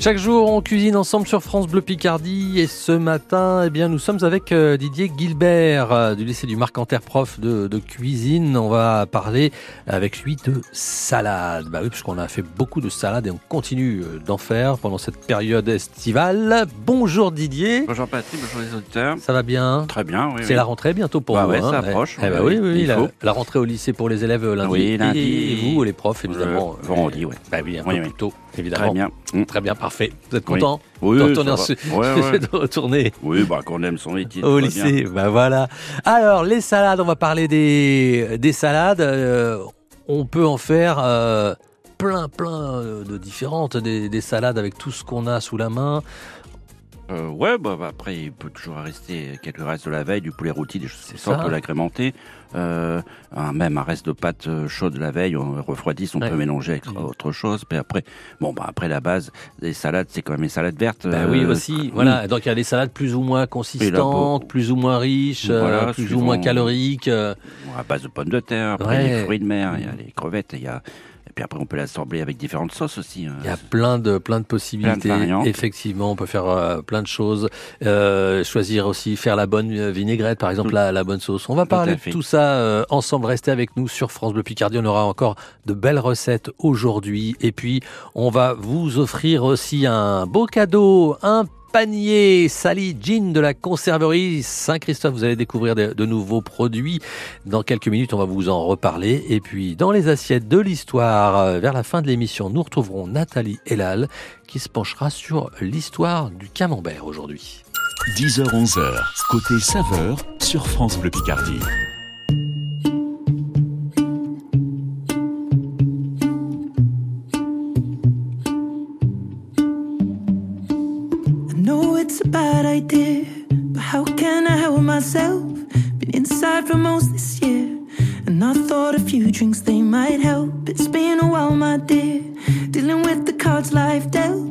chaque jour, on cuisine ensemble sur France Bleu Picardie et ce matin, eh bien, nous sommes avec euh, Didier Gilbert euh, du lycée du Marc-Anter, prof de, de, cuisine. On va parler avec lui de salade. Bah oui, puisqu'on a fait beaucoup de salades et on continue euh, d'en faire pendant cette période estivale. Bonjour Didier. Bonjour Patrick, bonjour les auditeurs. Ça va bien? Très bien, oui. C'est la rentrée bientôt pour bah vous. Ouais, hein. ça approche. Eh, eh bah oui, oui, oui la, la, rentrée au lycée pour les élèves lundi. Oui, lundi. Et vous, les profs, évidemment. Le vendredi, oui. Bah oui, un oui, peu oui. plus tôt, évidemment. Très bien. Très bien, parfait. Vous êtes content oui. de oui, retourner, en... ouais, ouais. de retourner oui, bah, qu'on aime son métier. au lycée. Bah voilà. Alors, les salades, on va parler des, des salades. Euh, on peut en faire euh, plein, plein de différentes, des, des salades avec tout ce qu'on a sous la main. Euh, ouais, bah, bah, après, il peut toujours rester quelques restes de la veille, du poulet rôti, des choses comme ça, on peut l'agrémenter. Euh, un, même un reste de pâte chaude de la veille, on refroidisse, on Ouais. peut mélanger avec Mmh. autre chose. Puis après, bon, bah, après la base des salades, c'est quand même les salades vertes. Bah euh, oui, aussi. Voilà. Donc, il y a des salades plus ou moins consistantes, plus ou moins riches, Voilà, euh, plus suivant- ou moins caloriques. euh. À base de pommes de terre, après Ouais. les fruits de mer, il y a les crevettes, il y a... Et puis après, on peut l'assembler avec différentes sauces aussi. hein. Il y a plein de plein de possibilités. Plein de variantes. Effectivement, on peut faire euh, plein de choses. Euh, choisir aussi faire la bonne euh, vinaigrette, par exemple, la, la bonne sauce. On va parler de tout ça euh, ensemble. Restez avec nous sur France Bleu Picardie. On aura encore de belles recettes aujourd'hui. Et puis, on va vous offrir aussi un beau cadeau, un panier Sally Jean de la conserverie Saint-Christophe. Vous allez découvrir de, nouveaux produits. Dans quelques minutes, on va vous en reparler. Et puis, dans les assiettes de l'histoire, euh, vers la fin de l'émission, nous retrouverons Nathalie Elal qui se penchera sur l'histoire du camembert aujourd'hui. 10h-11h, côté saveur sur France Bleu Picardie. Know it's a bad idea, but how can I help myself? Been inside for most this year, and I thought a few drinks they might help. It's been a while, my dear, dealing with the cards life dealt.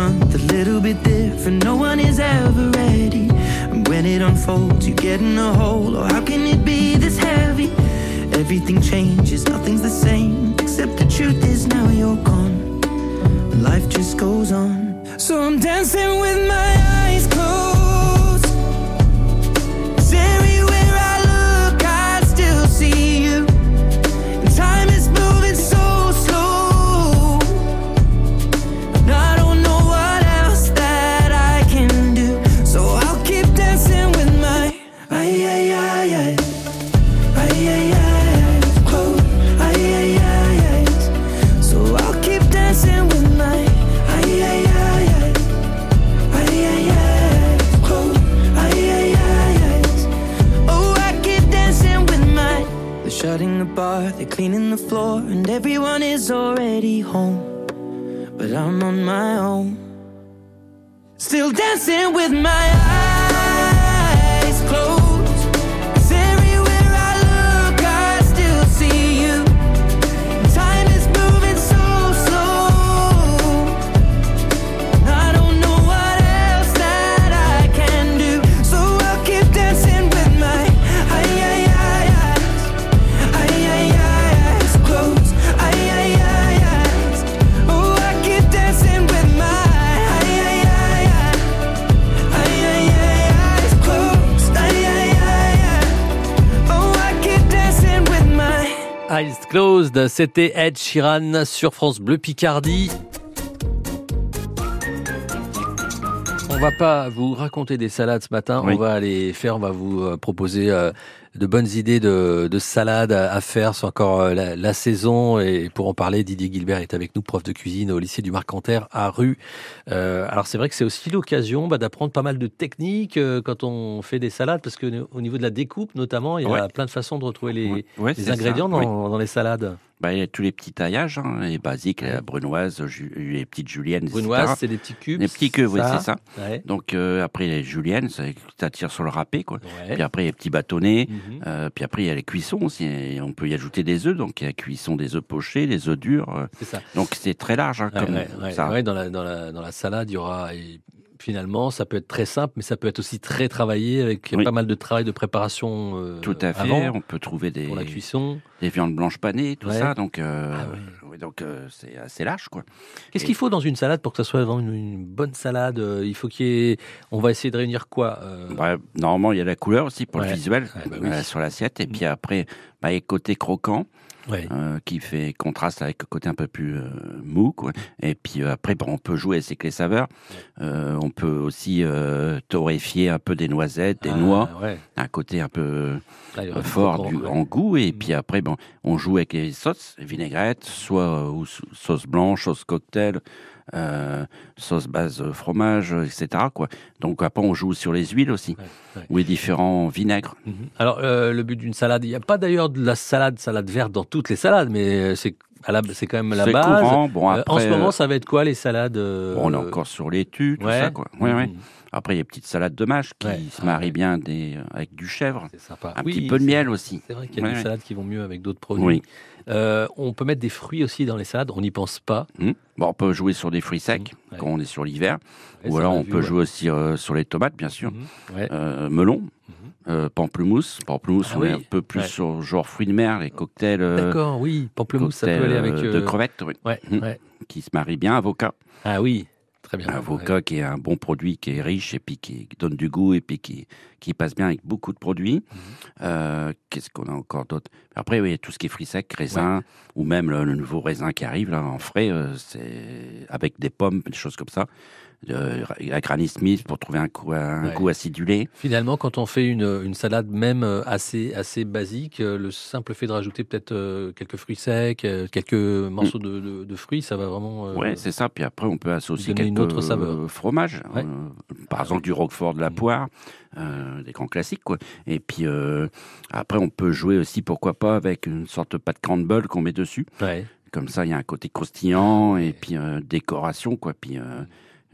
Month a little bit different. No one is ever ready. And when it unfolds, you get in a hole. Oh, how can it be this heavy? Everything changes, nothing's the same. Except the truth is now you're gone. Life just goes on. So I'm dancing with my eyes closed. Everyone is already home. But I'm on my own. Still dancing with my eyes C'était Ed Sheeran sur France Bleu Picardie. On va pas vous raconter des salades ce matin, Oui. on va aller faire, on va vous euh, proposer euh, de bonnes idées de, de salades à faire. C'est encore euh, la, la saison et pour en parler, Didier Gilbert est avec nous, prof de cuisine au lycée du Marcanterre à Rue. Euh, alors c'est vrai que c'est aussi l'occasion bah, d'apprendre pas mal de techniques euh, quand on fait des salades parce que au niveau de la découpe notamment, il y a Ouais. plein de façons de retrouver les, Ouais, ouais, les c'est ingrédients oui. dans les salades. Bah, il y a tous les petits taillages, hein, les basiques, la brunoise, les petites juliennes, Brunoise, c'est des petits cubes. Les petits queues, oui, c'est ça. Ouais. Donc euh, après les juliennes, ça t'attire sur le râpé, quoi. Ouais. Puis après les petits bâtonnets. Mhm. Euh, puis après il y a les cuissons aussi. et on peut y ajouter des œufs. Donc il y a cuisson des œufs pochés, des œufs durs. euh, C'est ça. donc c'est très large, hein, Ouais, comme ça. dans, la, dans, la, dans la salade, il y aura. Finalement, ça peut être très simple, mais ça peut être aussi très travaillé avec Oui. pas mal de travail de préparation. euh, Tout à fait. avant, on peut trouver des, pour la cuisson. des viandes blanches panées, tout Ouais. ça. Donc, euh, Ah oui, donc euh, c'est assez large, quoi. Qu'est-ce Et- qu'il faut dans une salade pour que ça soit vraiment une, une bonne salade Il faut qu'il y ait. On va essayer de réunir quoi Ouais, normalement, il y a la couleur aussi pour Ouais. le visuel Ouais, bah oui. sur l'assiette. Et puis après, bah, côté croquant euh, qui fait contraste avec le côté un peu plus euh, mou. Quoi. Et puis euh, après, bon, on peut jouer avec les saveurs. On peut aussi torréfier un peu des noisettes, des Ah, noix, ouais. un côté un peu fort du, en goût. Et Mm. puis après, bon, on joue avec les sauces, les vinaigrettes, soit ou sauce blanche, sauce cocktail, euh, sauce base euh, fromage, euh, etc. Quoi. Donc après, on joue sur les huiles aussi, Ouais, ouais. ou les différents vinaigres. Mhm. Alors, euh, le but d'une salade, il n'y a pas d'ailleurs de la salade, salade verte dans toutes les salades, mais c'est c'est quand même la base. courant. Bon, après, en ce moment, ça va être quoi les salades bon, on est encore sur laitue, tout ouais. ça. Quoi. Ouais. Après, il y a une petite salade de mâche qui Ouais. se marie ouais. bien des, avec du chèvre. C'est sympa. Un Oui, petit peu de miel aussi. C'est vrai qu'il y a Ouais, des salades qui vont mieux avec d'autres produits. Oui. Euh, on peut mettre des fruits aussi dans les salades, on n'y pense pas. Hmm. Bon, on peut jouer sur des fruits secs Ouais. quand on est sur l'hiver. Ou alors, on vu, peut jouer aussi euh, sur les tomates, bien sûr. Euh, melon, euh, pamplemousse. Pamplemousse, Ah on est un peu plus Ouais. sur genre fruits de mer, les cocktails, euh, D'accord, oui, pamplemousse, ça peut aller avec. euh, de euh, crevettes, oui, Ouais, ouais. qui se marient bien. Avocat. Ah oui, très bien. Avocat Ouais. qui est un bon produit, qui est riche et puis qui, donne du goût et puis qui, qui passe bien avec beaucoup de produits. Mhm. Euh, Qu'est-ce qu'on a encore d'autre? Après, oui, il y a tout ce qui est fruits secs, raisins, ou même le, le nouveau raisin qui arrive là en frais, euh, c'est avec des pommes, des choses comme ça. Euh, à Granny Smith pour trouver un, goût, un Ouais. goût acidulé. Finalement, quand on fait une, une salade même euh, assez, assez basique, euh, le simple fait de rajouter peut-être euh, quelques fruits secs, quelques morceaux de, de- de fruits, ça va vraiment. Ouais, c'est ça. Puis après, on peut associer quelques une autre saveur. fromages. Ouais. Euh, par exemple, du roquefort, de la Mhm. poire, des grands classiques, quoi. Et puis après, on peut jouer aussi, pourquoi pas, avec une sorte de pâte crumble qu'on met dessus. ouais. Comme ça, il y a un côté croustillant et puis euh, décoration, quoi. Puis euh,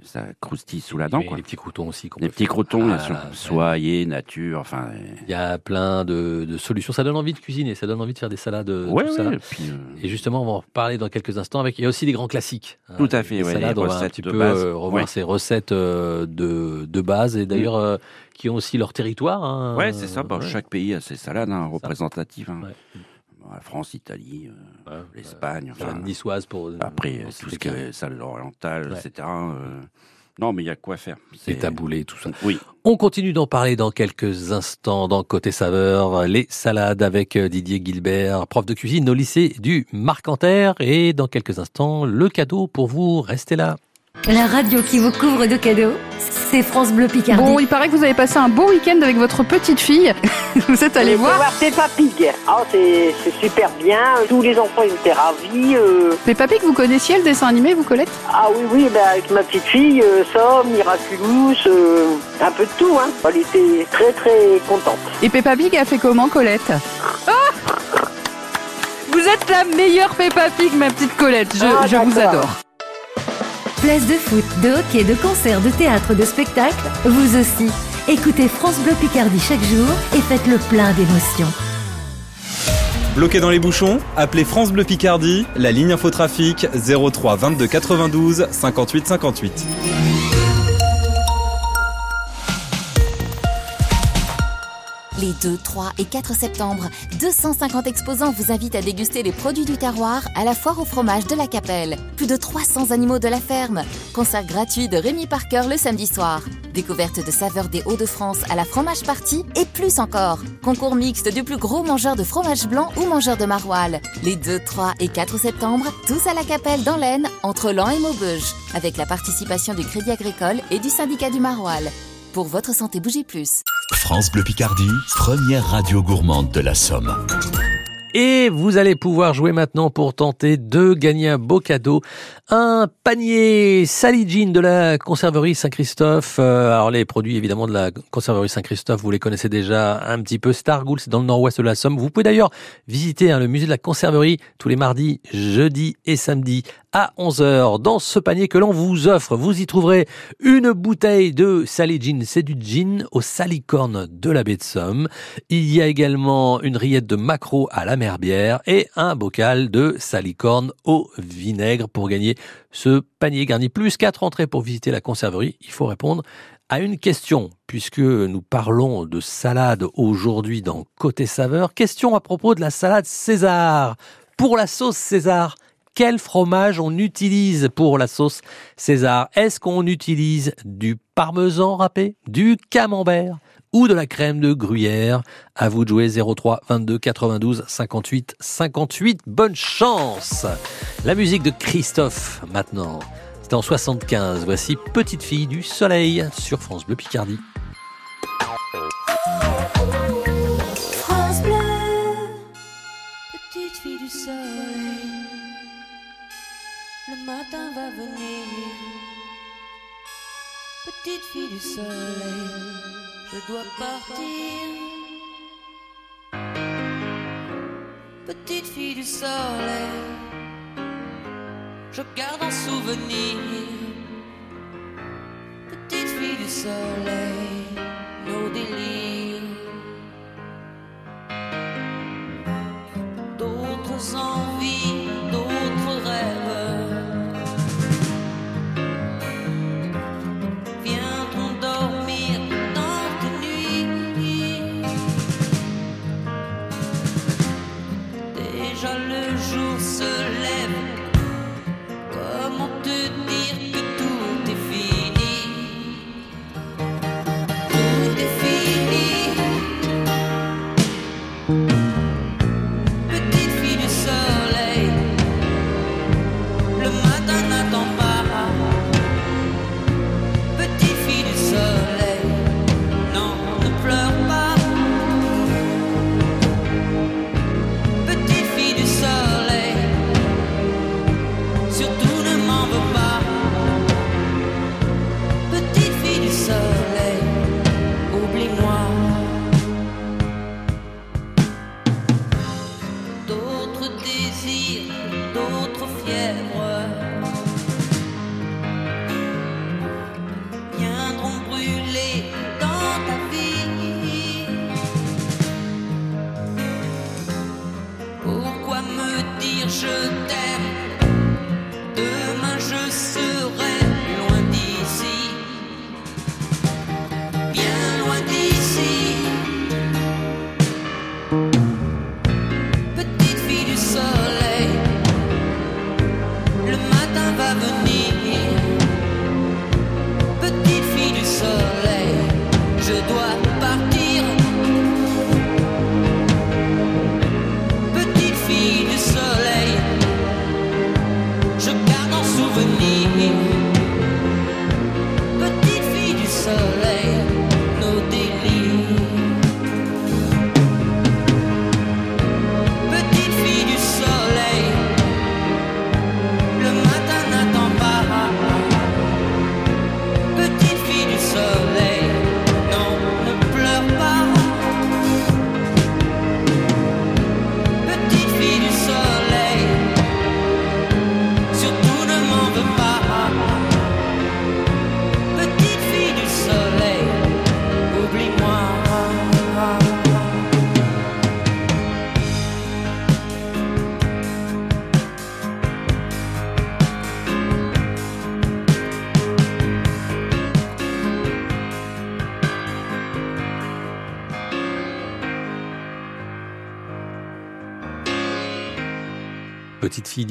ça croustille sous la dent, quoi. les petits croutons aussi. Les petits faire. croutons, Ah, ouais. Soyer, nature, enfin. Il y a plein de, de solutions. Ça donne envie de cuisiner, ça donne envie de faire des salades. euh, Ouais, tout ouais, ça. et puis, euh, Et justement, on va en reparler dans quelques instants. Avec, il y a aussi des grands classiques. hein. Tout à fait, ouais, salades, on va un petit peu euh, revoir Ouais. Ces recettes euh, de, de base et d'ailleurs qui ont aussi leur territoire. hein. Ouais, c'est ça. Bah. Chaque pays a ses salades hein, représentatives. La France, l'Italie, euh, Ouais, l'Espagne. Enfin, niçoise pour. euh, Après, pour tout ce qui est salade orientale, Ouais. etc. euh, Non, mais il y a quoi faire. Les C'est- taboulés, tout ça. Oui. On continue d'en parler dans quelques instants dans Côté Saveur, les salades avec euh, Didier Gilbert, prof de cuisine au lycée du Marcanterre. Et dans quelques instants, le cadeau pour vous. Restez là. La radio qui vous couvre de cadeaux, c'est France Bleu Picardie. Bon, il paraît que vous avez passé un beau week-end avec votre petite fille. vous êtes allé voir voir Peppa Pig. Ah, c'est c'est super bien. Tous les enfants ils étaient ravis. euh. Peppa Pig, vous connaissiez le dessin animé, vous, Colette? Ah oui, oui, ben, avec ma petite fille, euh, Somme, Miraculous, euh, un peu de tout. Hein. Elle était très très contente. Et Peppa Pig a fait comment, Colette? Ah Vous êtes la meilleure Peppa Pig, ma petite Colette. Je, Ah, je vous adore. Place de foot, de hockey, de concert, de théâtre, de spectacle, vous aussi. Écoutez France Bleu Picardie chaque jour et faites le plein d'émotions. Bloqué dans les bouchons? Appelez France Bleu Picardie, la ligne infotrafic 03 22 92 58 58. Les 2, 3 et 4 septembre, 250 exposants vous invitent à déguster les produits du terroir à la foire au fromage de la Capelle. Plus de 300 animaux de la ferme. Concert gratuit de Rémi Parker le samedi soir. Découverte de saveurs des Hauts-de-France à la fromage party et plus encore. Concours mixte du plus gros mangeur de fromage blanc ou mangeur de maroilles. Les 2, 3 et 4 septembre, tous à la Capelle dans l'Aisne, entre Lan et Maubeuge. Avec la participation du Crédit Agricole et du syndicat du maroilles. Pour votre santé, bougez plus. France Bleu Picardie, première radio gourmande de la Somme. Et vous allez pouvoir jouer maintenant pour tenter de gagner un beau cadeau. Un panier Sally de la conserverie Saint-Christophe. Euh, alors les produits évidemment de la conserverie Saint-Christophe, vous les connaissez déjà un petit peu. Stargoul, c'est dans le nord-ouest de la Somme. Vous pouvez d'ailleurs visiter hein, le musée de la conserverie tous les mardis, jeudis et samedis à 11h. Dans ce panier que l'on vous offre, vous y trouverez une bouteille de Sally. C'est du gin au salicorne de la baie de Somme. Il y a également une rillette de maquereau à la et un bocal de salicorne au vinaigre pour gagner ce panier garni. Plus quatre entrées pour visiter la conserverie. Il faut répondre à une question, puisque nous parlons de salade aujourd'hui dans Côté Saveur. Question à propos de la salade César. Pour la sauce César, quel fromage on utilise pour la sauce César? Est-ce qu'on utilise du parmesan râpé, du camembert? Ou de la crème de gruyère À vous de jouer 03 22 92 58 58. Bonne chance La musique de Christophe maintenant. C'était en 75. Voici Petite fille du soleil sur France Bleu Picardie. France Bleu, petite fille du soleil. Le matin va venir. Petite fille du soleil, je dois partir. Petite fille du soleil, je garde en souvenir. Petite fille du soleil, nos délires. D'autres envies,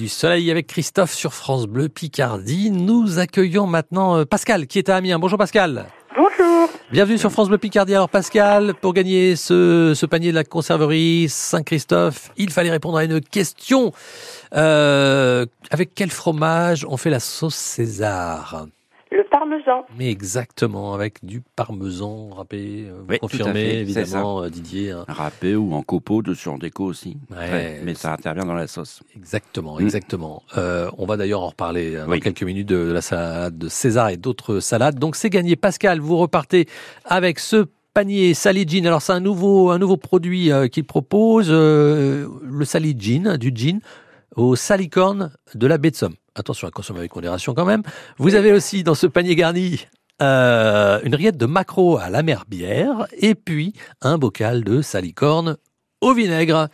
du soleil avec Christophe sur France Bleu Picardie. Nous accueillons maintenant euh, Pascal qui est à Amiens. Bonjour Pascal. Bonjour. Bienvenue sur France Bleu Picardie. Alors Pascal, pour gagner ce, ce panier de la conserverie Saint-Christophe, il fallait répondre à une question. Euh, avec quel fromage on fait la sauce César? Le parmesan. Mais exactement, avec du parmesan râpé. euh, Oui, fait, évidemment euh, Didier. hein. Râpé ou en copeaux, dessus en déco aussi. Ouais, Ouais, mais ça intervient dans la sauce. Exactement, Mm. exactement. Euh, on va d'ailleurs en reparler dans Oui. quelques minutes de, de la salade de César et d'autres salades. Donc c'est gagné. Pascal, vous repartez avec ce panier Sally Gin. Alors c'est un nouveau, un nouveau produit qu'il propose, euh, le Sally Gin, du gin au salicorne de la baie de Somme. Attention à consommer avec modération quand même. Vous avez aussi dans ce panier garni euh, une rillette de maquereau à la mer bière et puis un bocal de salicorne au vinaigre.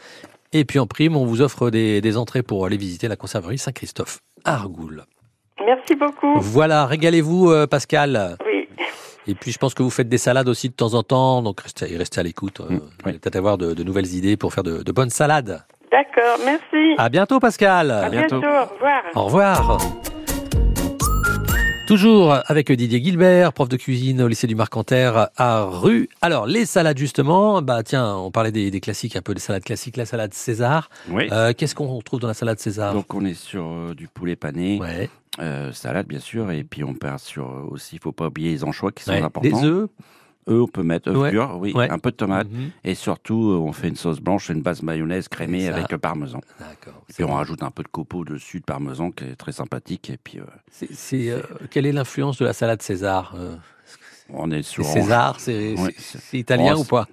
Et puis en prime, on vous offre des, des entrées pour aller visiter la conserverie Saint-Christophe à Argoul. Merci beaucoup. Voilà, régalez-vous euh, Pascal. Oui. Et puis je pense que vous faites des salades aussi de temps en temps, donc restez, restez à l'écoute. euh, Mm, allez peut-être avoir de, de nouvelles idées pour faire de, de bonnes salades. D'accord, merci. À bientôt Pascal. À bientôt. Au revoir. Au revoir. Toujours avec Didier Gilbert, prof de cuisine au lycée du Marcanterre à Rue. Alors, les salades justement, bah tiens, on parlait des, des classiques, un peu des salades classiques, la salade César. Oui. Euh, Qu'est-ce qu'on trouve dans la salade César? Donc on est sur euh, du poulet pané, Ouais. euh, salade bien sûr, et puis on part sur euh, aussi, il faut pas oublier les anchois qui sont Ouais. importants. Des œufs. Eux, on peut mettre œufs Ouais. durs, oui, Ouais. un peu de tomate, Mhm. et surtout euh, on fait une sauce blanche, une base mayonnaise crémée ça- avec le parmesan. D'accord. Et puis on rajoute un peu de copeaux dessus de parmesan qui est très sympathique, et puis euh, C'est, euh, quelle est l'influence de la salade César euh, on est sur César, c'est, Ouais. italien Oh, ou pas?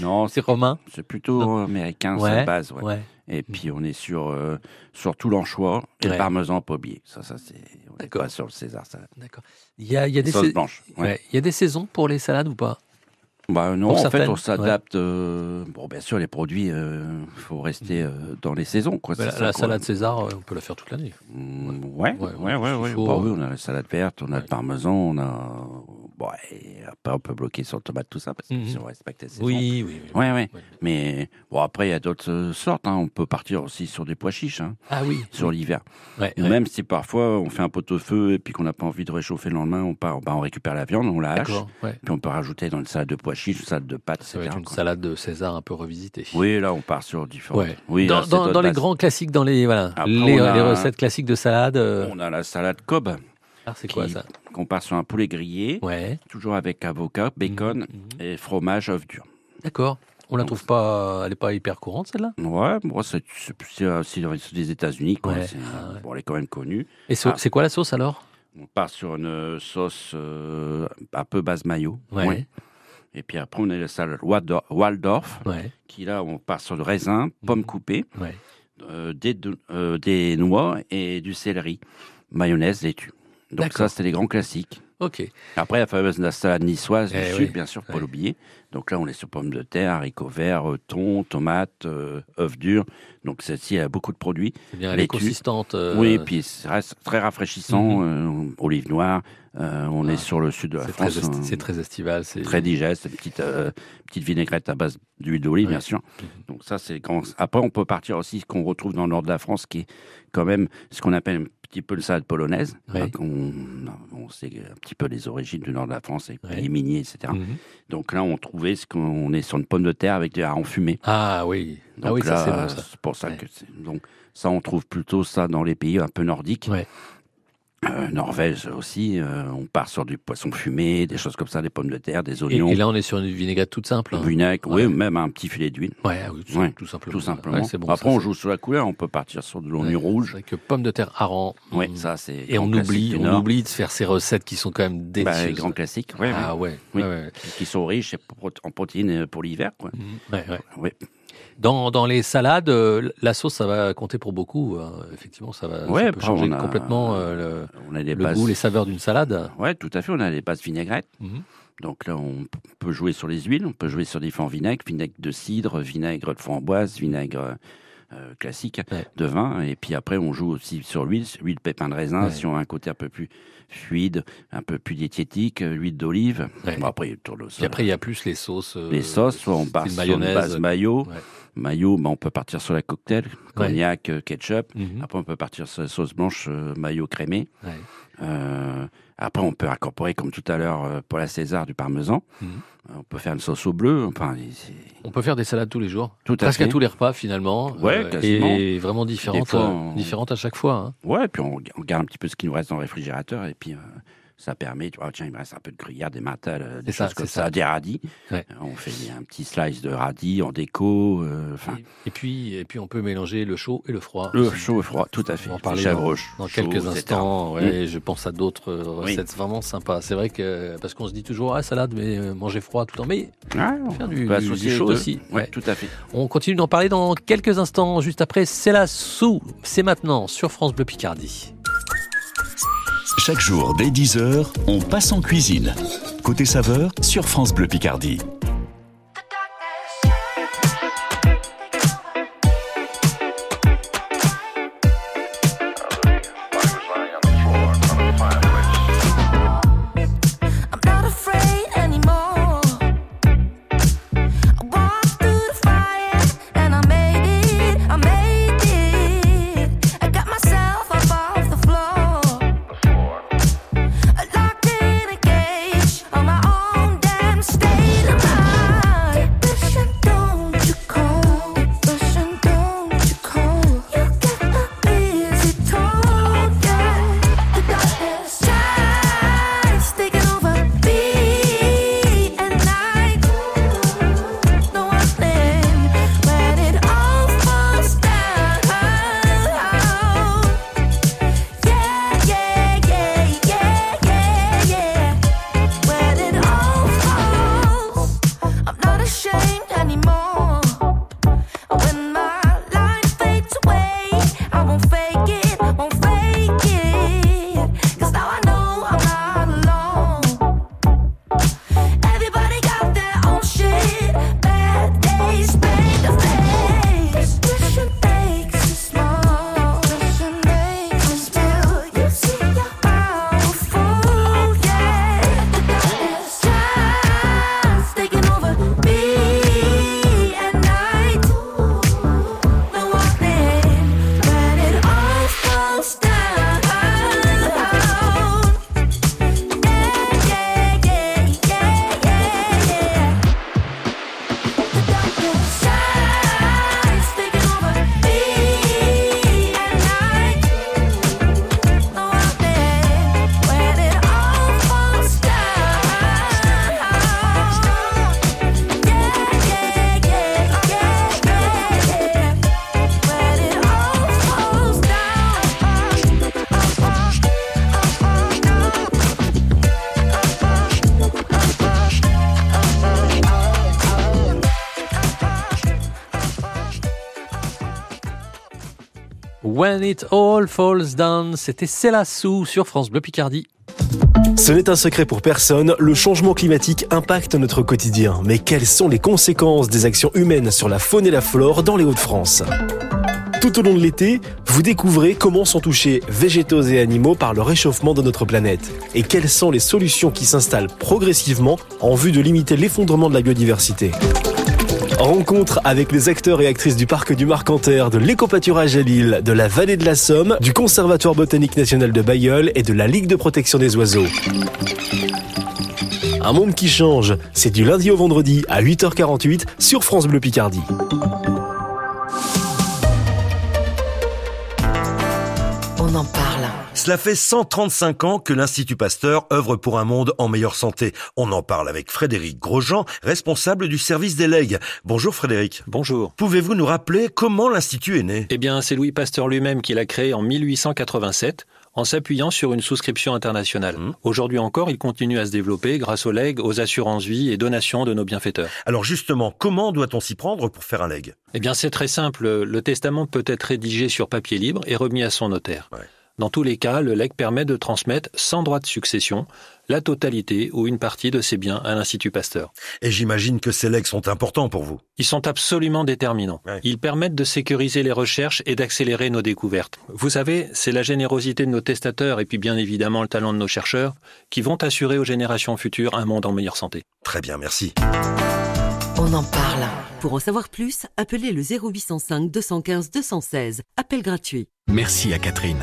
Non, C'est romain? c'est plutôt américain, c'est la base. ouais. Et puis on est sur, euh, sur tout l'anchois et Ouais. le parmesan oublié. Ça, ça c'est. On n'est pas sur le César salade. D'accord. Il y a, y a des Sauce sais- blanche. ouais. Ouais. Il y a des saisons pour les salades ou pas? Bah non, Pour en fait, on s'adapte. euh, bon, bien sûr, les produits, il faut rester euh, dans les saisons. Quoi, c'est la, ça, la quoi. salade César, euh, on peut la faire toute l'année. Mm, ouais, Ouais, ouais, ouais, ouais. faut, Bah euh, oui, on a la salade verte, on a le parmesan, on a. Bon, et après, on peut bloquer sur le tomate, tout ça, parce que Mhm. si on respecte les saisons. Oui, oui. oui. Ouais, ouais. Mais bon, après, il y a d'autres euh, sortes. hein. On peut partir aussi sur des pois chiches, hein, Ah oui. sur l'hiver. Ouais. Même si parfois on fait un pot-au-feu et puis qu'on n'a pas envie de réchauffer le lendemain, on part, bah, on récupère la viande, on la hache, puis on peut rajouter dans une salade de pois chiches, une salade de pâtes, Ça va etc. être une quoi. salade de César un peu revisitée. Oui, là on part sur différents. Oui, dans là, dans- les bases. grands classiques, dans les voilà, Après, les, a- les recettes classiques de salade. euh, On a la salade Cobb. Ah, c'est quoi ça Qu'on part sur un poulet grillé, Ouais. toujours avec avocat, bacon Mhm. et fromage, œuf dur. D'accord. On la trouve pas, elle est pas hyper courante celle-là. Ouais, moi c'est les- des États-Unis, quoi. Ouais, ah ouais. Bon, elle est quand même connue. Et Ah. c'est quoi la sauce alors? On part sur une sauce euh, un peu base mayo. Ouais. Et puis après, on a la salade Waldor- Waldorf, qui là, on part sur le raisin, pommes coupées, euh, des, de- euh, des noix et du céleri, mayonnaise, laitue. Donc ça, c'était les grands classiques. Ok. Après, la fameuse la salade niçoise du Eh sud, oui. bien sûr, pas Ouais. l'oublier. Donc là, on est sur pommes de terre, haricots verts, euh, thon, tomates, euh, œufs durs. Donc celle-ci elle a beaucoup de produits. C'est bien, elle est consistante. euh, Oui, et puis ça reste très rafraîchissant. euh, olive noire. euh, on Ah. est sur le sud de la C'est très, France. esti- euh, c'est très estival. C'est très digeste, une petite, petite vinaigrette à base d'huile d'olive, Ouais. bien sûr. Donc ça, c'est grand. Après, on peut partir aussi ce qu'on retrouve dans le nord de la France, qui est quand même ce qu'on appelle petit peu une salade polonaise. Donc, on, on sait un petit peu les origines du nord de la France, et les miniers, etc. Donc là, on trouvait ce qu'on est sur une pomme de terre avec des harengs fumés. Ah oui. Donc ah oui, là, ça c'est bon pour ça Ouais. que donc ça, on trouve plutôt ça dans les pays un peu nordiques. Ouais. Euh, Norvège aussi, euh, on part sur du poisson fumé, des choses comme ça, des pommes de terre, des oignons. et là, on est sur une vinaigrette toute simple. hein. Vinaigre, Ouais. oui, même un petit filet d'huile. Ouais, ah oui, tout, Ouais, tout simplement. Tout simplement. Bon, Après, ça, on joue sur la couleur, on peut partir sur de l'oignon rouge. que pommes de terre hareng. Oui, mm. ça c'est. Et on oublie, on oublie de faire ces recettes qui sont quand même Bah, délicieuses. les grands classiques, ah Oui. ouais. Qui sont riches en protéines euh, pour l'hiver, quoi. Ouais, ouais. Oui. Dans, dans les salades, euh, la sauce, ça va compter pour beaucoup. hein. Effectivement, ça va Ouais, ça peut après, changer on a- complètement euh, On a des le, goût, les saveurs d'une salade. Ouais, tout à fait. On a les bases vinaigrettes. Mhm. Donc là, on p- peut jouer sur les huiles, on peut jouer sur différents vinaigres, vinaigre de cidre, vinaigre de framboise, vinaigre euh, classique de vin. Et puis après, on joue aussi sur l'huile, l'huile pépin de raisin, Ouais. si on a un côté un peu plus fluide, un peu plus diététique, euh, l'huile d'olive. Bon, après, il y a le tournesol. Puis après, il y a plus les sauces. euh, Les sauces, soit on part sur une base mayo. Mayo, ben, on peut partir sur la cocktail, cognac, ketchup. Mhm. Après, on peut partir sur la sauce blanche, mayo crémé. Euh, après, on peut incorporer, comme tout à l'heure, euh, pour la César, du parmesan. Mhm. Euh, On peut faire une sauce au bleu. Enfin, On peut faire des salades tous les jours. Tout à Presque fait. à tous les repas finalement. Ouais, euh. Et vraiment différentes, fois, on- différentes à chaque fois. hein. Ouais, puis on, on garde un petit peu ce qui nous reste dans le réfrigérateur et puis euh, ça permet, tu vois, tiens, il me reste un peu de gruyère, des martels, euh, des ça, choses comme ça, ça. des radis. Ouais. Euh, On fait un petit slice de radis en déco. euh, Et puis, et puis on peut mélanger le chaud et le froid. le chaud et froid, tout à fait. On va en parler dans, dans quelques instants. Mm. Ouais, Je pense à d'autres Oui. recettes vraiment sympas. C'est vrai que parce qu'on se dit toujours ah salade mais manger froid tout le temps. Mais Ah, on faire du, du- du chaud aussi. Ouais, Ouais. tout à fait. On continue d'en parler dans quelques instants. Juste après, c'est la sous. C'est maintenant sur France Bleu Picardie. Chaque jour dès 10h, on passe en cuisine. Côté saveur sur France Bleu Picardie. When it all falls down, c'était Célassou sur France Bleu Picardie. Ce n'est un secret pour personne, le changement climatique impacte notre quotidien. Mais quelles sont les conséquences des actions humaines sur la faune et la flore dans les Hauts-de-France? Tout au long de l'été, vous découvrez comment sont touchés végétaux et animaux par le réchauffement de notre planète et quelles sont les solutions qui s'installent progressivement en vue de limiter l'effondrement de la biodiversité? Rencontre avec les acteurs et actrices du parc du Marcanterre, de l'écopâturage à Lille, de la vallée de la Somme, du Conservatoire botanique national de Bayeul et de la Ligue de protection des oiseaux. Un monde qui change, c'est du lundi au vendredi à 8h48 sur France Bleu Picardie. Cela fait 135 ans que l'Institut Pasteur œuvre pour un monde en meilleure santé. On en parle avec Frédéric Grosjean, responsable du service des legs. Bonjour Frédéric. Bonjour. Pouvez-vous nous rappeler comment l'Institut est né? Eh bien, c'est Louis Pasteur lui-même qui l'a créé en 1887 en s'appuyant sur une souscription internationale. Aujourd'hui encore, il continue à se développer grâce aux legs, aux assurances-vie et donations de nos bienfaiteurs. Alors justement, comment doit-on s'y prendre pour faire un leg? Eh bien, c'est très simple. Le testament peut être rédigé sur papier libre et remis à son notaire. Dans tous les cas, le legs permet de transmettre sans droit de succession la totalité ou une partie de ses biens à l'Institut Pasteur. Et j'imagine que ces legs sont importants pour vous. Ils sont absolument déterminants. Ils permettent de sécuriser les recherches et d'accélérer nos découvertes. Vous savez, c'est la générosité de nos testateurs et puis bien évidemment le talent de nos chercheurs qui vont assurer aux générations futures un monde en meilleure santé. Très bien, merci. On en parle. Pour en savoir plus, appelez le 0805 215 216. Appel gratuit. Merci à Catherine.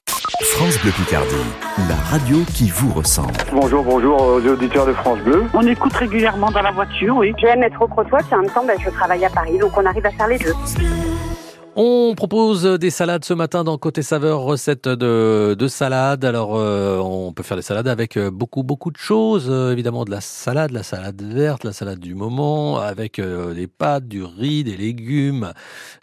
France Bleu Picardie, la radio qui vous ressemble. Bonjour, bonjour aux auditeurs de France Bleu. On écoute régulièrement dans la voiture, oui. J'aime être au trottoir, puis en même temps, ben, je travaille à Paris, donc on arrive à faire les deux. On propose des salades ce matin dans Côté Saveur, recette de, de salade. Alors, euh, on peut faire des salades avec euh, beaucoup, beaucoup de choses. Euh, évidemment, de la salade, la salade verte, la salade du moment, avec euh, des pâtes, du riz, des légumes,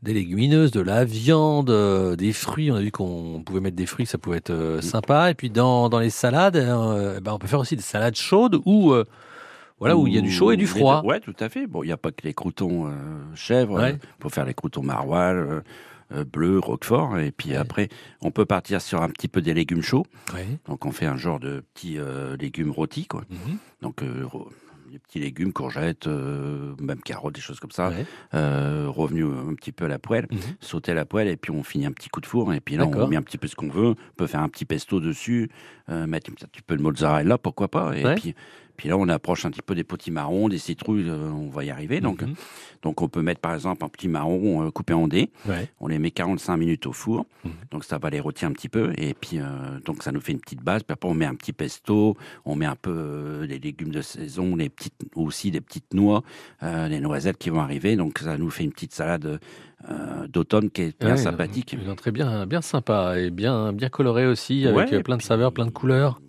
des légumineuses, de la viande, des fruits. On a vu qu'on pouvait mettre des fruits, ça pouvait être sympa. Et puis, dans, dans les salades, eh ben, on peut faire aussi des salades chaudes ou... euh, voilà, où il y a du chaud et du froid. Ouais, tout à fait. Bon, il n'y a pas que les croutons euh, chèvres. Ouais. Il faut faire les croutons maroilles, euh, euh, bleus, roquefort. Et puis après, on peut partir sur un petit peu des légumes chauds. Donc, on fait un genre de petits euh, légumes rôtis, quoi. Mhm. Donc, euh, des petits légumes, courgettes, euh, même carottes, des choses comme ça, euh, revenus un petit peu à la poêle, sauter à la poêle, et puis on finit un petit coup de four, et puis là, on met un petit peu ce qu'on veut, on peut faire un petit pesto dessus, euh, mettre un petit peu de mozzarella, pourquoi pas, et Ouais. puis, puis là, on approche un petit peu des petits marrons, des citrouilles, euh, on va y arriver, donc, Mhm. donc on peut mettre par exemple un petit marron euh, coupé en dés, Ouais. on les met 45 minutes au four, Mhm. donc ça va les rôtir un petit peu, et puis euh, donc ça nous fait une petite base. Puis après on met un petit pesto, on met un peu euh, les légumes de saison, les petites aussi des petites noix, euh, les noisettes qui vont arriver, donc ça nous fait une petite salade d'automne qui est bien Ouais, sympathique. Une entrée bien, bien sympa et bien, bien colorée aussi, avec Ouais, plein de saveurs, plein de couleurs.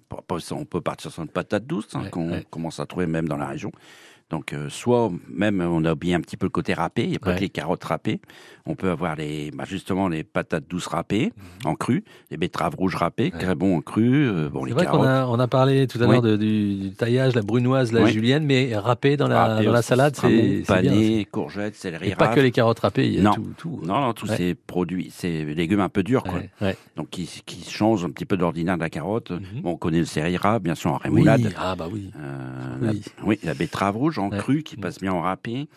On peut partir sur une patate douce hein, qu'on commence à trouver même dans la région. Donc, euh, soit même on a oublié un petit peu le côté râpé, il n'y a pas Ouais. que les carottes râpées. On peut avoir les, bah, justement les patates douces râpées Mhm. en cru, les betteraves rouges râpées, très bon en cru. euh, bon, C'est les vrai qu'on carottes. a, on a parlé tout à l'heure du, du taillage, la brunoise, la Oui. julienne, mais râpé dans la, Râpé dans la salade, c'est. Panais, courgettes, céleri Et pas que les carottes râpées, il y a non. tout. tout. Non, non, tous Ouais. ces produits, ces légumes un peu durs, quoi. Ouais, ouais. Donc, qui, qui changent un petit peu de l'ordinaire de la carotte. Bon, on connaît le céleri bien sûr, en rémoulade. Mhm. Oui, ah bah oui. Euh, Oui. La, oui, la betterave rouge en Ouais. cru qui passe bien en râpé,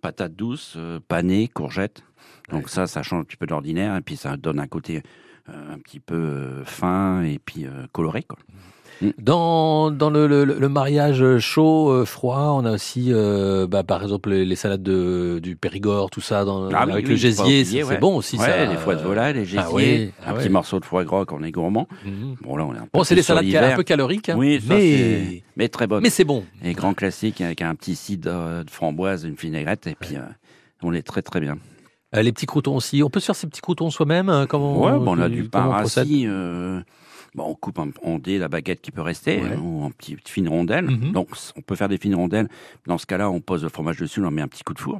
patates douces, euh, panais, courgettes. Donc ça, ça change un petit peu de l'ordinaire et puis ça donne un côté euh, un petit peu euh, fin et puis coloré. Quoi. Dans, dans le, le- le mariage chaud, euh, froid, on a aussi, euh, bah, par exemple, les, les salades de, du Périgord, tout ça, dans, Ah avec oui, le gésier, c'est ouais. bon aussi Ouais, ça. les foies de volaille, les gésiers, Ah ouais, un ah petit morceau de foie gras quand on est gourmand. Mhm. Bon, là, on est un peu Bon, c'est des salades un peu caloriques, hein, oui, ça, mais- mais très bonnes. mais c'est bon. Et grand classique avec un petit cidre euh, de framboise, une vinaigrette, et puis euh, on est très très bien. Les petits croutons aussi. On peut se faire ces petits croutons soi-même hein, Comment Ouais, on a du pain rassis. Bon, on coupe en, en dés la baguette qui peut rester, Ouais. ou en petites fines rondelles. Mhm. Donc, on peut faire des fines rondelles. Dans ce cas-là, on pose le fromage dessus, on met un petit coup de four,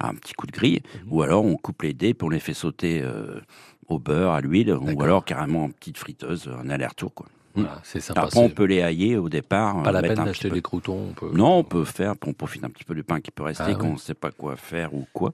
un petit coup de grille. Mhm. Ou alors, on coupe les dés, puis on les fait sauter euh, au beurre, à l'huile, ou alors carrément en petite friteuse, un aller-retour. Quoi. Voilà, c'est sympa, Après, on peut les hailler au départ. Pas la peine d'acheter peu- des croutons. On peut... Non, on peut faire, on profite un petit peu du pain qui peut rester Ah, quand ouais. on ne sait pas quoi faire ou quoi.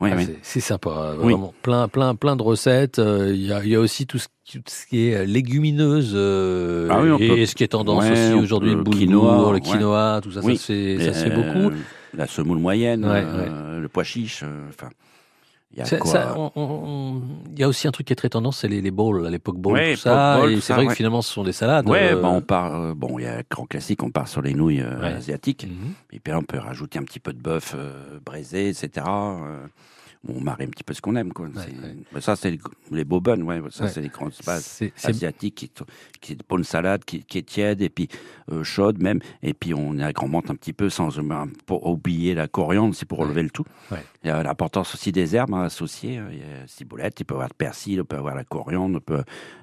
Oui, Ah, oui. c'est- sympa, Oui. vraiment. Plein, plein, plein de recettes. Euh, Il y, a, y a aussi tout ce, tout ce qui est légumineuse euh, Ah oui, on et, peut- ce qui est tendance Ouais, aussi aujourd'hui, le quinoa, le ouais. quinoa, tout ça, Oui. ça, se fait, ça se Et, fait beaucoup. euh, La semoule moyenne, Ouais, euh, le pois chiche, euh, enfin. il y a aussi un truc qui est très tendance, c'est les, les bowls, à l'époque bowl, Ouais, tout ça. bowl, et c'est vrai ouais. que finalement, ce sont des salades. Ouais, euh, bah, on part. euh, bon, il y a le grand classique, on part sur les nouilles euh, Ouais. asiatiques. Mhm. Et puis là, on peut rajouter un petit peu de bœuf euh, braisé, etc. euh, on marie un petit peu ce qu'on aime, quoi. Ça, c'est les, les buns, ouais. Ça, c'est les grandes c'est- asiatiques qui, qui est de bonne salade, qui, qui est tiède et puis euh, chaude même. Et puis on agrémente un petit peu sans euh, pour oublier la coriandre, c'est pour relever le tout. Il y a l'importance aussi des herbes hein, associées. Il y a ciboulette, il peut y avoir le persil, il peut y avoir la coriandre, il peut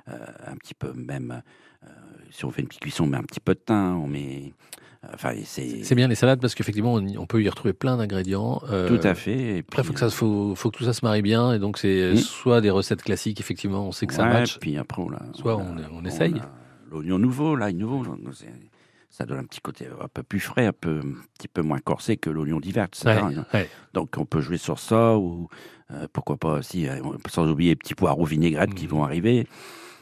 euh, un petit peu même euh, si on fait une petite cuisson, on met un petit peu de thym, on met. Enfin, c'est. Bien les salades parce qu'effectivement, on, on peut y retrouver plein d'ingrédients. euh, Tout à fait. Et Après, faut que ça, faut, faut que tout ça se marie bien, et donc c'est Mm. soit des recettes classiques, effectivement, on sait que ça match. Puis après, on, a- Soit on on, a- on essaye. L'oignon nouveau, l'ail nouveau, ça donne un petit côté un peu plus frais, un, peu, un petit peu moins corsé que l'oignon d'hiver, etc. Ouais, ouais. Donc on peut jouer sur ça, ou euh, pourquoi pas aussi, euh, sans oublier les petits poireaux vinaigrettes qui vont arriver.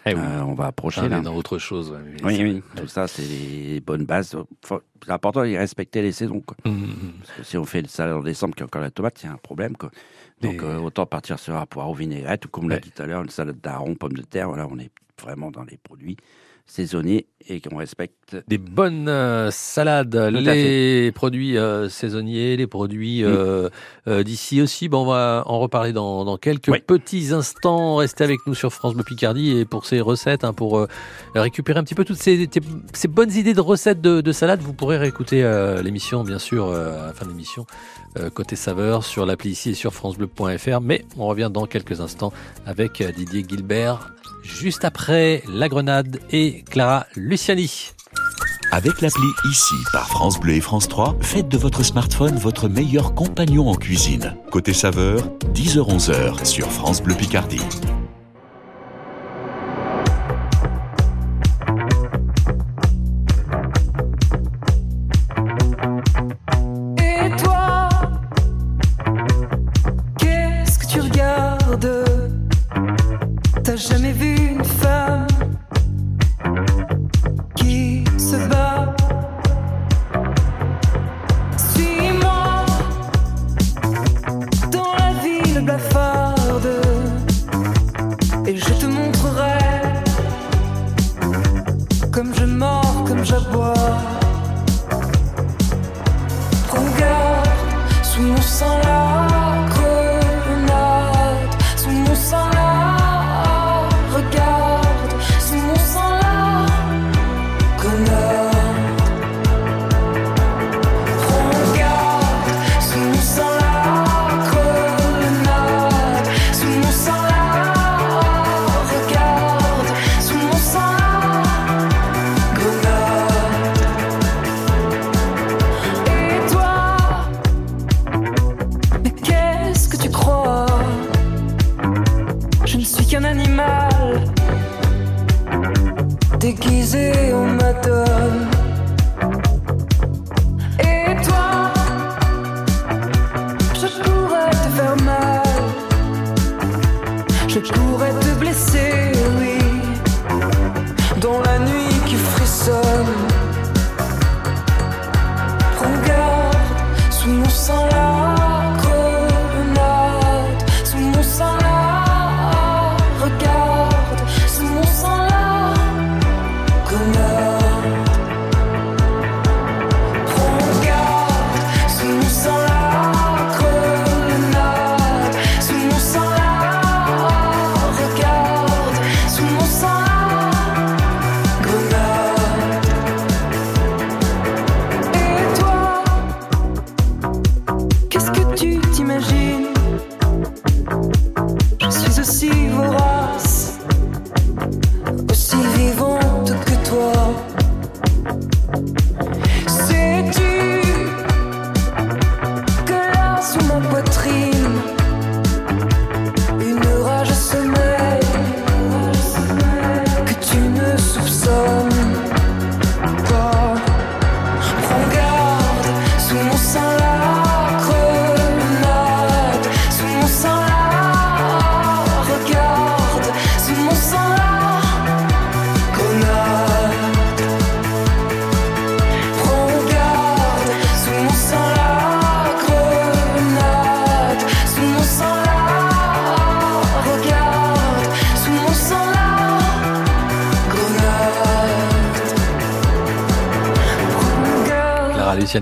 Eh oui. Euh, on va approcher Ah, on là. est dans autre chose. ouais, Oui, oui, tout ça, c'est les bonnes bases. Faut- C'est important de respecter les saisons. Quoi. Mhm. Parce que si on fait le salade en décembre, qu'il y a encore la tomate, il y a un problème. Quoi. Donc euh, autant partir sur un poireau vinaigrette, ou comme on l'a Ouais. dit tout à l'heure, une salade d'aron, pommes de terre. Voilà, on est vraiment dans les produits saisonniers et qu'on respecte. Des bonnes euh, salades, les produits euh, saisonniers, les Mm. produits euh, euh, d'ici aussi. Bon, on va en reparler dans, dans quelques petits instants. Restez avec nous sur France Bleu Picardie et pour ces recettes, hein, pour récupérer un petit peu toutes ces, bonnes idées de recettes de, de salade, vous pourrez réécouter l'émission, bien sûr, à la fin de l'émission, côté saveur, sur l'appli ici et sur francebleu.fr. Mais on revient dans quelques instants avec Didier Gilbert, juste après La Grenade et Clara Luciani. Avec l'appli ICI par France Bleu et France 3, faites de votre smartphone votre meilleur compagnon en cuisine. Côté saveur, 10h-11h sur France Bleu Picardie.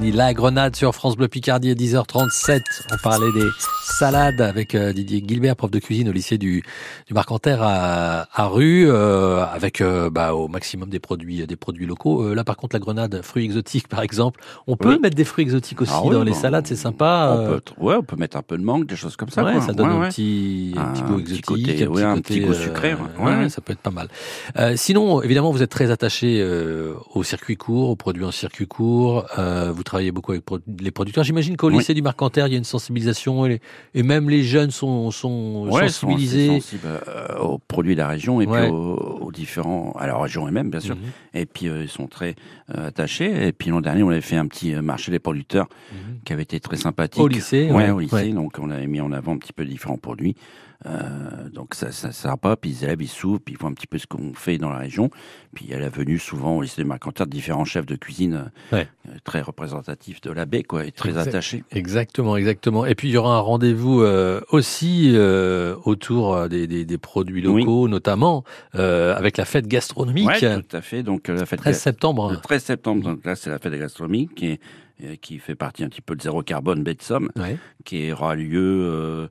La grenade sur France Bleu Picardie à 10h37. On parlait des salades avec euh, Didier Gilbert, prof de cuisine au lycée du, du Marcanterre à, à Rue, euh, avec euh, bah, au maximum des produits, des produits locaux. Euh, là, par contre, la grenade, fruits exotiques, par exemple. On peut Oui. mettre des fruits exotiques aussi Ah oui, dans les bon, salades, c'est sympa. On peut, ouais, on peut mettre un peu de mangue, des choses comme ça. ouais, quoi. ça donne Ouais, un petit, un petit Un goût petit exotique, côté- un petit goût sucré, ça peut être pas mal. Sinon, évidemment, vous êtes très attaché au circuit court, aux produits en circuit court. Vous travaillez beaucoup avec les producteurs. J'imagine qu'au Oui. lycée du Marcanterre, il y a une sensibilisation et, les- et même les jeunes sont, sont Ouais, ils sont assez sensibilisés. sensibles euh, aux produits de la région et Ouais. puis aux, aux différents, à la région elle-même bien sûr. Mhm. Et puis euh, ils sont très euh, attachés. Et puis l'an dernier, on avait fait un petit marché des producteurs qui avait été très sympathique. Au lycée, ouais, au lycée. Donc on avait mis en avant un petit peu différents produits. Euh, donc ça, ça, ça sympa. Puis les élèves ils s'ouvrent, puis ils voient un petit peu ce qu'on fait dans la région. Puis il y a la venue souvent au lycée des Marcanterre de différents chefs de cuisine Ouais. très représentatifs de la baie, quoi, et très Exact- attachés. Exactement, exactement. Et puis il y aura un rendez-vous euh, aussi euh, autour euh, des, des, des produits locaux, notamment euh, avec la fête gastronomique. Ouais, tout à fait. Donc la fête 13 septembre. Le 13 septembre, donc là c'est la fête gastronomique qui, est, qui fait partie un petit peu de zéro carbone baie de Somme, Ouais. qui aura lieu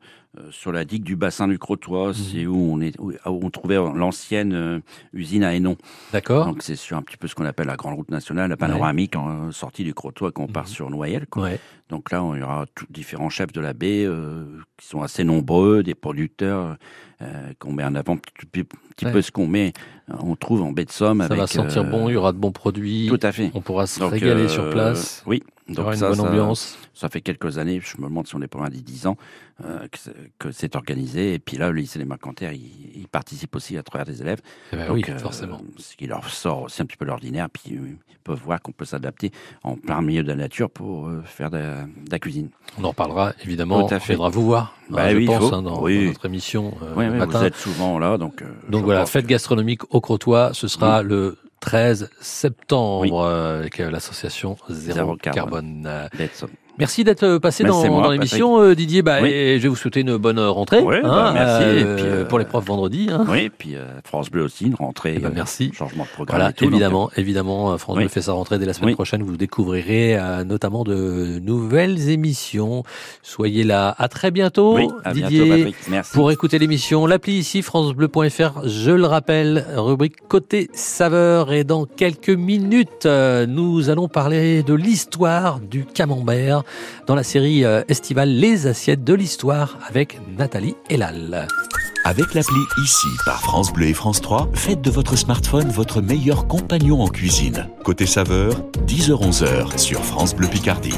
sur la digue du bassin du Crotoy, Mhm. c'est où on est où, où on trouvait l'ancienne euh, usine à Hénon. D'accord. Donc c'est sur un petit peu ce qu'on appelle la grande route nationale, la panoramique en euh, sortie du Crotoy quand on part sur Noyelles. quoi. Mhm. Ouais. Donc là, on y aura différents chefs de la baie euh, qui sont assez nombreux, des producteurs euh, qu'on met en avant un petit, peu- petit Ouais. peu ce qu'on met, euh, on trouve en baie de Somme. Ça avec, va sentir euh, bon, il y aura de bons produits. Tout à fait. On pourra se Donc, régaler euh, sur place. Oui. Donc une ça, bonne ça- ambiance. Ça fait quelques années, je me demande si on n'est pas loin des 10 ans, euh, que c'est- organisé. Et puis là, le lycée des Marcanterres, il, il participe aussi à travers des élèves. Eh ben Donc, oui, euh, forcément. Ce qui leur sort aussi un petit peu l'ordinaire. Puis euh, ils peuvent voir qu'on peut s'adapter en plein milieu de la nature pour euh, faire de, la- de la cuisine. On en parlera évidemment. Tout à On fait. viendra vous voir. Bah hein, oui, il pense, faut. hein, dans, Oui. dans notre émission matin. vous êtes souvent là, donc. Donc voilà, fête gastronomique au Crotoy, ce sera Oui. le 13 septembre Oui. euh, avec euh, l'association Zéro, Zéro Carbone. Carbone. Euh. Merci d'être euh, passé Ben, dans, l'émission, euh, Didier. Bah, Oui. et je vais vous souhaiter une bonne rentrée. Ouais, hein, bah, merci. euh, Et puis, euh, pour les profs vendredi. Hein. Oui, et puis euh, France Bleu aussi, une rentrée. Eh ben, euh, merci. Changement de programme. Voilà, et tout, donc, évidemment, évidemment, euh, France Oui. Bleu fait sa rentrée dès la semaine Oui. prochaine. Vous découvrirez euh, notamment de nouvelles émissions. Soyez là. À très bientôt, Oui, à bientôt, Didier. Patrick. Merci. Pour écouter l'émission, l'appli ici, francebleu.fr, je le rappelle, rubrique côté saveur. Et dans quelques minutes, euh, nous allons parler de l'histoire du camembert dans la série euh, estivale Les assiettes de l'histoire avec Nathalie Elal. Avec l'appli Ici par France Bleu et France 3, faites de votre smartphone votre meilleur compagnon en cuisine. Côté saveur, 10h-11h sur France Bleu Picardie.